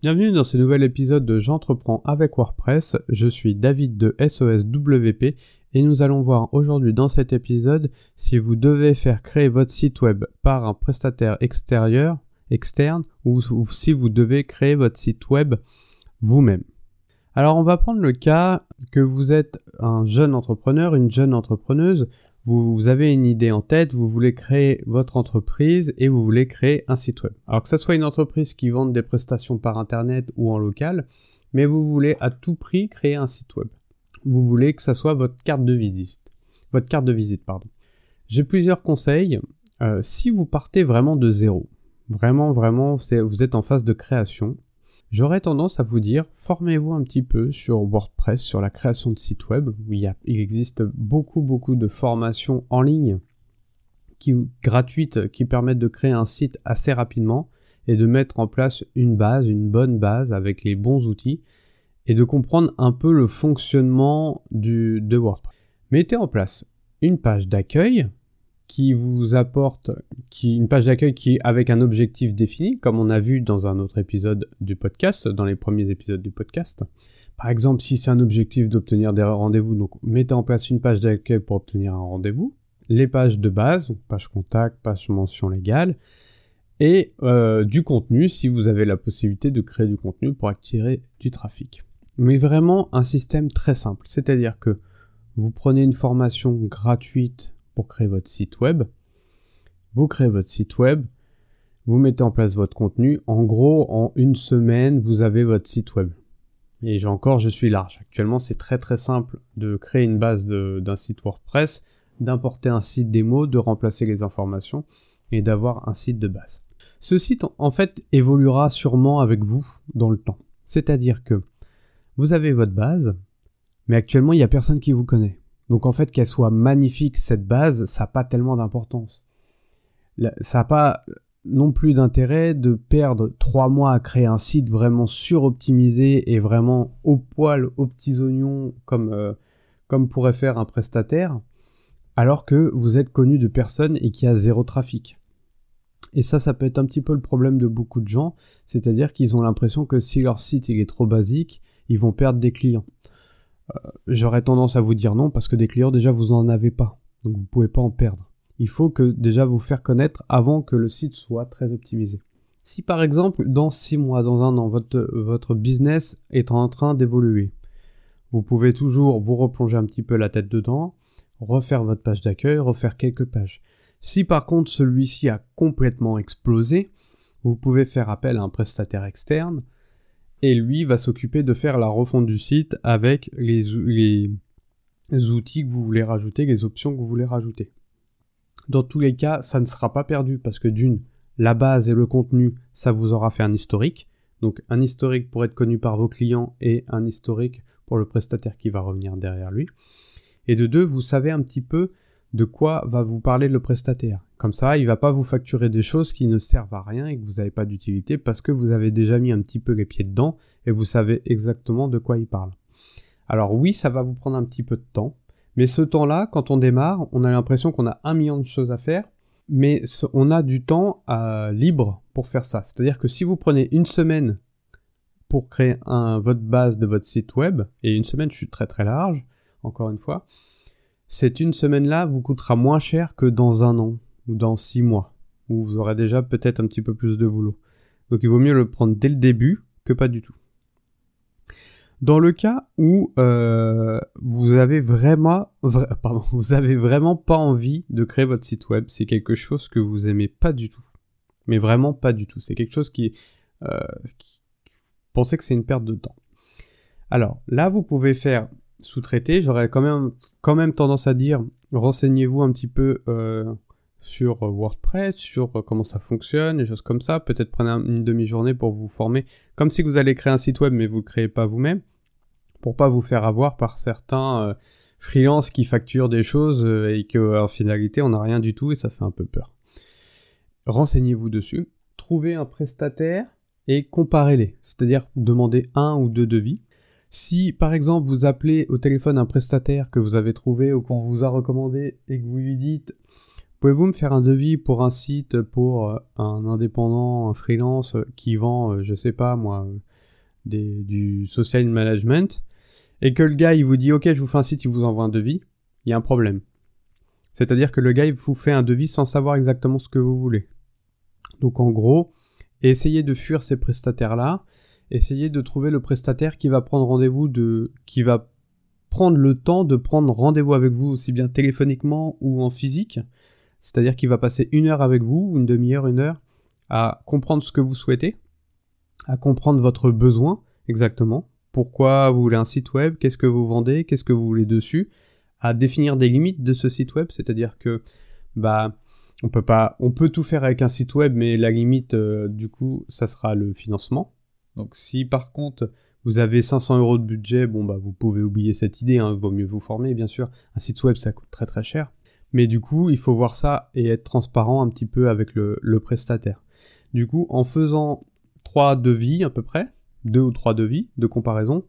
Bienvenue dans ce nouvel épisode de J'entreprends avec WordPress. Je suis David de SOSWP et nous allons voir aujourd'hui dans cet épisode si vous devez faire créer votre site web par un prestataire extérieur, externe, ou, si vous devez créer votre site web vous-même. Alors on va prendre le cas que vous êtes un jeune entrepreneur, une jeune entrepreneuse, vous, avez une idée en tête, vous voulez créer votre entreprise et vous voulez créer un site web. Alors que ce soit une entreprise qui vende des prestations par internet ou en local, mais vous voulez à tout prix créer un site web. Vous voulez que ça soit votre carte de visite. Votre carte de visite, pardon. J'ai plusieurs conseils. Euh, si vous partez vraiment de zéro, vraiment, vraiment, vous êtes en phase de création, J'aurais tendance à vous dire, formez-vous un petit peu sur WordPress, sur la création de sites web. Il, existe beaucoup, beaucoup de formations en ligne gratuites qui permettent de créer un site assez rapidement et de mettre en place une base, une bonne base avec les bons outils et de comprendre un peu le fonctionnement de WordPress. Mettez en place une page d'accueil qui vous apporte qui, une page d'accueil qui avec un objectif défini, comme on a vu dans un autre épisode du podcast, dans les premiers épisodes du podcast. Par exemple, si c'est un objectif d'obtenir des rendez-vous, donc mettez en place une page d'accueil pour obtenir un rendez-vous, les pages de base, donc page contact, page mention légale, et euh, du contenu si vous avez la possibilité de créer du contenu pour attirer du trafic. Mais vraiment un système très simple, c'est-à-dire que vous prenez une formation gratuite pour créer votre site web. Vous créez votre site web, vous mettez en place votre contenu. En gros, en une semaine, vous avez votre site web. Et j'ai encore, je suis large. Actuellement, c'est très très simple de créer une base d'un site WordPress, d'importer un site démo, de remplacer les informations et d'avoir un site de base. Ce site, en fait, évoluera sûrement avec vous dans le temps. C'est-à-dire que vous avez votre base, mais actuellement, il n'y a personne qui vous connaît. Donc en fait, qu'elle soit magnifique, cette base, ça n'a pas tellement d'importance. Ça n'a pas non plus d'intérêt de perdre trois mois à créer un site vraiment suroptimisé et vraiment au poil, aux petits oignons, comme, euh, comme pourrait faire un prestataire, alors que vous êtes connu de personne et qu'il y a zéro trafic. Et ça, ça peut être un petit peu le problème de beaucoup de gens, c'est-à-dire qu'ils ont l'impression que si leur site il est trop basique, ils vont perdre des clients. J'aurais tendance à vous dire non parce que des clients déjà vous en avez pas. Donc vous pouvez pas en perdre. Il faut que déjà vous faire connaître avant que le site soit très optimisé. Si par exemple dans 6 mois, dans un an, votre, votre business est en train d'évoluer, vous pouvez toujours vous replonger un petit peu la tête dedans, refaire votre page d'accueil, refaire quelques pages. Si par contre celui-ci a complètement explosé, vous pouvez faire appel à un prestataire externe et lui va s'occuper de faire la refonte du site avec les, outils que vous voulez rajouter, les options que vous voulez rajouter. Dans tous les cas, ça ne sera pas perdu parce que d'une, la base et le contenu, ça vous aura fait un historique. Donc un historique pour être connu par vos clients et un historique pour le prestataire qui va revenir derrière lui. Et de deux, vous savez un petit peu de quoi va vous parler le prestataire. Comme ça, il va pas vous facturer des choses qui ne servent à rien et que vous n'avez pas d'utilité parce que vous avez déjà mis un petit peu les pieds dedans et vous savez exactement de quoi il parle. Alors oui, ça va vous prendre un petit peu de temps, mais ce temps-là, quand on démarre, on a l'impression qu'on a un million de choses à faire, mais on a du temps à, libre pour faire ça. C'est-à-dire que si vous prenez une semaine pour créer votre base de votre site web, et une semaine, je suis très très large, encore une fois, cette une semaine-là vous coûtera moins cher que dans un an ou dans six mois, où vous aurez déjà peut-être un petit peu plus de boulot. Donc il vaut mieux le prendre dès le début que pas du tout. Dans le cas où euh, vous avez vraiment, pas envie de créer votre site web, c'est quelque chose que vous aimez pas du tout, mais vraiment pas du tout. C'est quelque chose qui, euh, qui pensez que c'est une perte de temps. Alors là, vous pouvez faire sous-traité, j'aurais quand même, quand même tendance à dire renseignez-vous un petit peu euh, sur WordPress, sur comment ça fonctionne, des choses comme ça. Peut-être prenez une demi-journée pour vous former, comme si vous allez créer un site web mais vous ne le créez pas vous-même, pour pas vous faire avoir par certains euh, freelances qui facturent des choses euh, et que finalité on n'a rien du tout et ça fait un peu peur. Renseignez-vous dessus, trouvez un prestataire et comparez-les, c'est-à-dire demandez un ou deux devis si par exemple vous appelez au téléphone un prestataire que vous avez trouvé ou qu'on vous a recommandé et que vous lui dites Pouvez-vous me faire un devis pour un site pour euh, un indépendant, un freelance qui vend, euh, je sais pas moi, du social management, et que le gars vous dit ok je vous fais un site, il vous envoie un devis, il y a un problème. C'est-à-dire que le gars vous fait un devis sans savoir exactement ce que vous voulez. Donc en gros, essayez de fuir ces prestataires-là, essayez de trouver le prestataire qui va prendre rendez-vous de, qui va prendre le temps de prendre rendez-vous avec vous aussi bien téléphoniquement ou en physique. C'est-à-dire qu'il va passer une heure avec vous, une demi-heure, une heure, à comprendre ce que vous souhaitez, à comprendre votre besoin exactement, pourquoi vous voulez un site web, qu'est-ce que vous vendez, qu'est-ce que vous voulez dessus, à définir des limites de ce site web, c'est-à-dire que bah on peut pas, on peut tout faire avec un site web, mais la limite euh, du coup, ça sera le financement. Donc si par contre vous avez 500 euros de budget, bon bah vous pouvez oublier cette idée, hein, vaut mieux vous former bien sûr. Un site web ça coûte très très cher, mais du coup il faut voir ça et être transparent un petit peu avec le, prestataire. Du coup en faisant trois devis à peu près, deux ou trois devis de comparaison,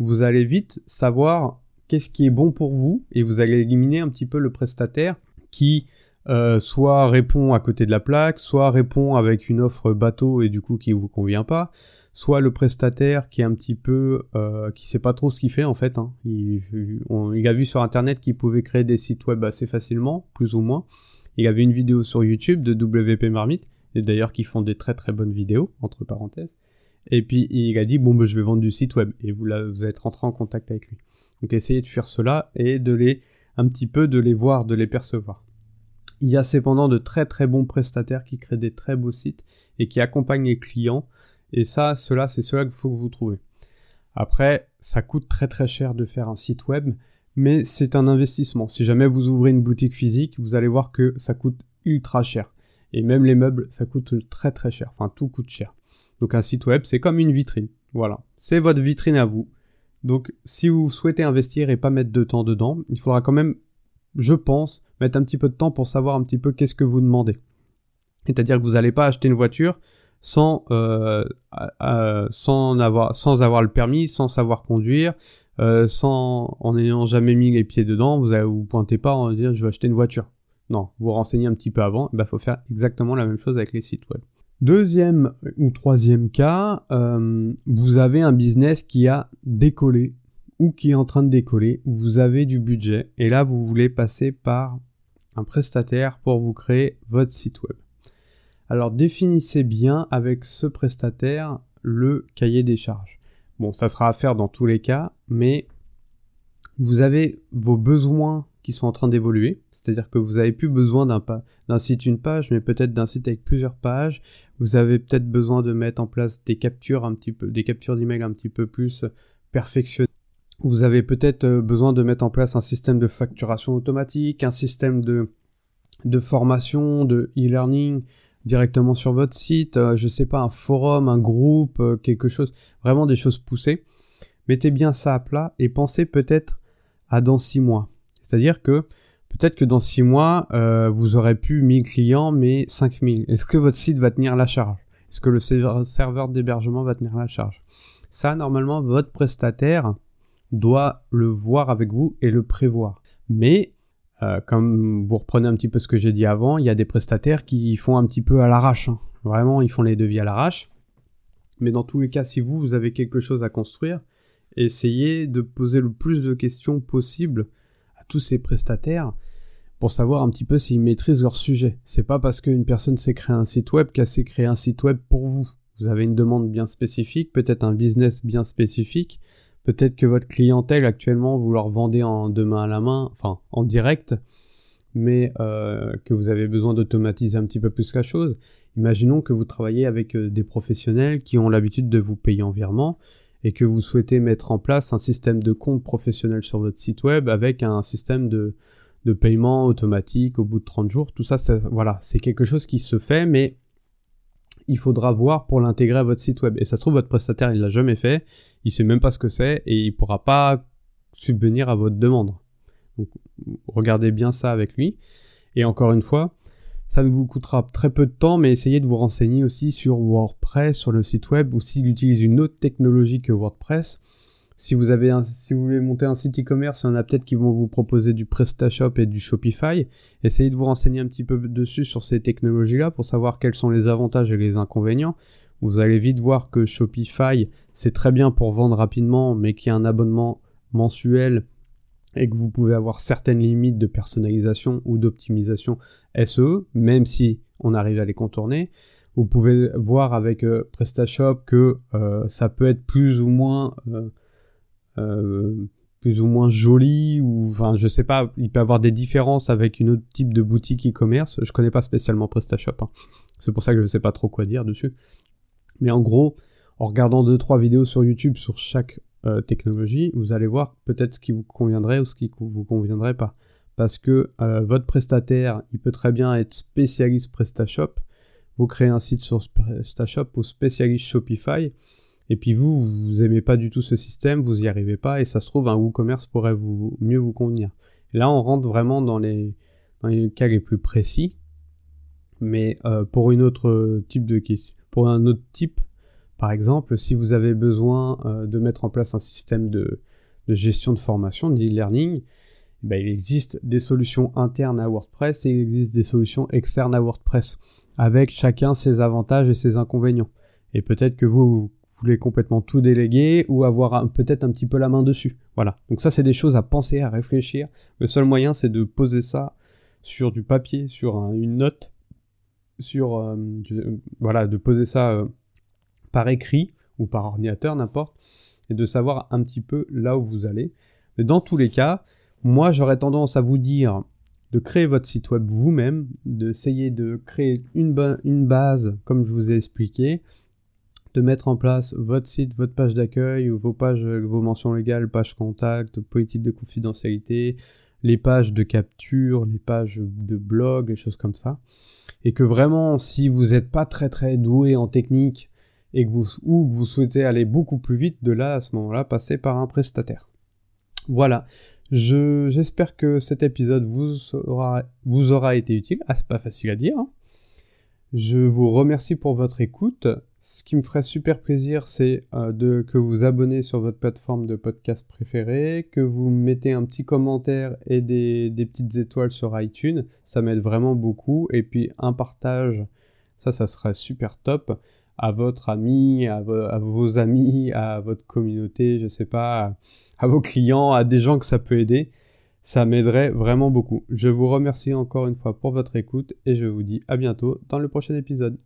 vous allez vite savoir qu'est-ce qui est bon pour vous et vous allez éliminer un petit peu le prestataire qui euh, soit répond à côté de la plaque, soit répond avec une offre bateau et du coup qui vous convient pas, soit le prestataire qui est un petit peu euh, qui sait pas trop ce qu'il fait en fait. Hein. Il, a vu sur internet qu'il pouvait créer des sites web assez facilement, plus ou moins. Il avait une vidéo sur YouTube de WP Marmite et d'ailleurs qui font des très très bonnes vidéos entre parenthèses. Et puis il a dit bon ben je vais vendre du site web et vous, là, vous êtes rentré en contact avec lui. Donc essayez de faire cela et de les un petit peu de les voir, de les percevoir. Il y a cependant de très très bons prestataires qui créent des très beaux sites et qui accompagnent les clients. Et ça, cela, c'est cela qu'il faut que vous trouvez. Après, ça coûte très très cher de faire un site web, mais c'est un investissement. Si jamais vous ouvrez une boutique physique, vous allez voir que ça coûte ultra cher. Et même les meubles, ça coûte très très cher. Enfin, tout coûte cher. Donc un site web, c'est comme une vitrine. Voilà. C'est votre vitrine à vous. Donc si vous souhaitez investir et pas mettre de temps dedans, il faudra quand même, je pense, mettre un petit peu de temps pour savoir un petit peu qu'est-ce que vous demandez. C'est-à-dire que vous n'allez pas acheter une voiture sans, euh, sans, avoir, sans avoir le permis, sans savoir conduire, euh, sans, en n'ayant jamais mis les pieds dedans, vous ne vous pointez pas en disant je vais acheter une voiture. Non, vous renseignez un petit peu avant, il bah, faut faire exactement la même chose avec les sites web. Deuxième ou troisième cas, euh, vous avez un business qui a décollé ou qui est en train de décoller, vous avez du budget et là vous voulez passer par un prestataire pour vous créer votre site web. Alors définissez bien avec ce prestataire le cahier des charges. Bon, ça sera à faire dans tous les cas, mais vous avez vos besoins qui sont en train d'évoluer. C'est-à-dire que vous n'avez plus besoin d'un site une page, mais peut-être d'un site avec plusieurs pages. Vous avez peut-être besoin de mettre en place des captures un petit peu, des captures d'email un petit peu plus perfectionnées. Vous avez peut-être euh, besoin de mettre en place un système de facturation automatique, un système de, de formation, de e-learning directement sur votre site, euh, je sais pas, un forum, un groupe, euh, quelque chose, vraiment des choses poussées. Mettez bien ça à plat et pensez peut-être à dans six mois. C'est-à-dire que peut-être que dans six mois, euh, vous aurez plus 1000 clients, mais 5000. Est-ce que votre site va tenir la charge? Est-ce que le serveur d'hébergement va tenir la charge? Ça, normalement, votre prestataire doit le voir avec vous et le prévoir. Mais euh, comme vous reprenez un petit peu ce que j'ai dit avant, il y a des prestataires qui font un petit peu à l'arrache. Hein. Vraiment, ils font les devis à l'arrache. Mais dans tous les cas, si vous, vous avez quelque chose à construire, essayez de poser le plus de questions possible tous ces prestataires pour savoir un petit peu s'ils maîtrisent leur sujet. C'est pas parce qu'une personne s'est créé un site web qu'elle s'est créé un site web pour vous. Vous avez une demande bien spécifique, peut-être un business bien spécifique, peut-être que votre clientèle actuellement vous leur vendez en deux mains à la main, enfin en direct, mais euh, que vous avez besoin d'automatiser un petit peu plus la chose. Imaginons que vous travaillez avec euh, des professionnels qui ont l'habitude de vous payer en virement et que vous souhaitez mettre en place un système de compte professionnel sur votre site web avec un système de, de paiement automatique au bout de 30 jours, tout ça, voilà, c'est quelque chose qui se fait, mais il faudra voir pour l'intégrer à votre site web. Et ça se trouve, votre prestataire, il l'a jamais fait, il sait même pas ce que c'est, et il pourra pas subvenir à votre demande. Donc, regardez bien ça avec lui. Et encore une fois, ça ne vous coûtera très peu de temps, mais essayez de vous renseigner aussi sur WordPress, sur le site web, ou s'il utilise une autre technologie que WordPress. Si vous, avez si vous voulez monter un site e-commerce, il y en a peut-être qui vont vous proposer du PrestaShop et du Shopify. Essayez de vous renseigner un petit peu dessus sur ces technologies-là pour savoir quels sont les avantages et les inconvénients. vous allez vite voir que Shopify, c'est très bien pour vendre rapidement, mais qu'il y a un abonnement mensuel et que vous pouvez avoir certaines limites de personnalisation ou d'optimisation SEO, même si on arrive à les contourner. Vous pouvez voir avec euh, PrestaShop que euh, ça peut être plus ou moins euh, plus ou moins joli ou enfin je sais pas, il peut avoir des différences avec une autre type de boutique e-commerce. Je connais pas spécialement PrestaShop, hein. c'est pour ça que je sais pas trop quoi dire dessus. Mais en gros, en regardant deux trois vidéos sur YouTube sur chaque technologie, vous allez voir peut-être ce qui vous conviendrait ou ce qui vous conviendrait pas. Parce que votre prestataire, il peut très bien être spécialiste PrestaShop, vous créez un site sur PrestaShop ou spécialiste Shopify, et puis vous, vous aimez pas du tout ce système, vous y arrivez pas, et ça se trouve un WooCommerce pourrait vous, mieux vous convenir. là, on rentre vraiment dans les, cas les plus précis, mais euh, pour une autre type de pour un autre type, par exemple, si vous avez besoin euh, de mettre en place un système de, gestion de formation, d'e-learning, eh ben, il existe des solutions internes à WordPress et il existe des solutions externes à WordPress avec chacun ses avantages et ses inconvénients. Et peut-être que vous, voulez complètement tout déléguer ou avoir peut-être un petit peu la main dessus. Voilà. Donc ça, c'est des choses à penser, à réfléchir. Le seul moyen, c'est de poser ça sur du papier, sur une note, sur euh, voilà, de poser ça euh, par écrit ou par ordinateur, n'importe, et de savoir un petit peu là où vous allez. Mais dans tous les cas, moi, j'aurais tendance à vous dire de créer votre site web vous-même, d'essayer de créer une base, comme je vous ai expliqué, de mettre en place votre site, votre page d'accueil, vos pages, vos mentions légales, pages contact, politique de confidentialité, les pages de capture, les pages de blog, les choses comme ça. Et que vraiment, si vous n'êtes pas très très doué en technique et que vous, ou que vous souhaitez aller beaucoup plus vite, de là à ce moment-là, passer par un prestataire. Voilà. j'espère que cet épisode vous aura, vous aura été utile. Ah, c'est pas facile à dire. Hein. Je vous remercie pour votre écoute. Ce qui me ferait super plaisir, c'est euh, de que vous abonnez sur votre plateforme de podcast préférée, que vous mettez un petit commentaire et des, petites étoiles sur iTunes. Ça m'aide vraiment beaucoup. Et puis un partage, ça, ça serait super top à votre ami, à, vos amis, à votre communauté, je sais pas, à, vos clients, à des gens que ça peut aider. Ça m'aiderait vraiment beaucoup. Je vous remercie encore une fois pour votre écoute et je vous dis à bientôt dans le prochain épisode.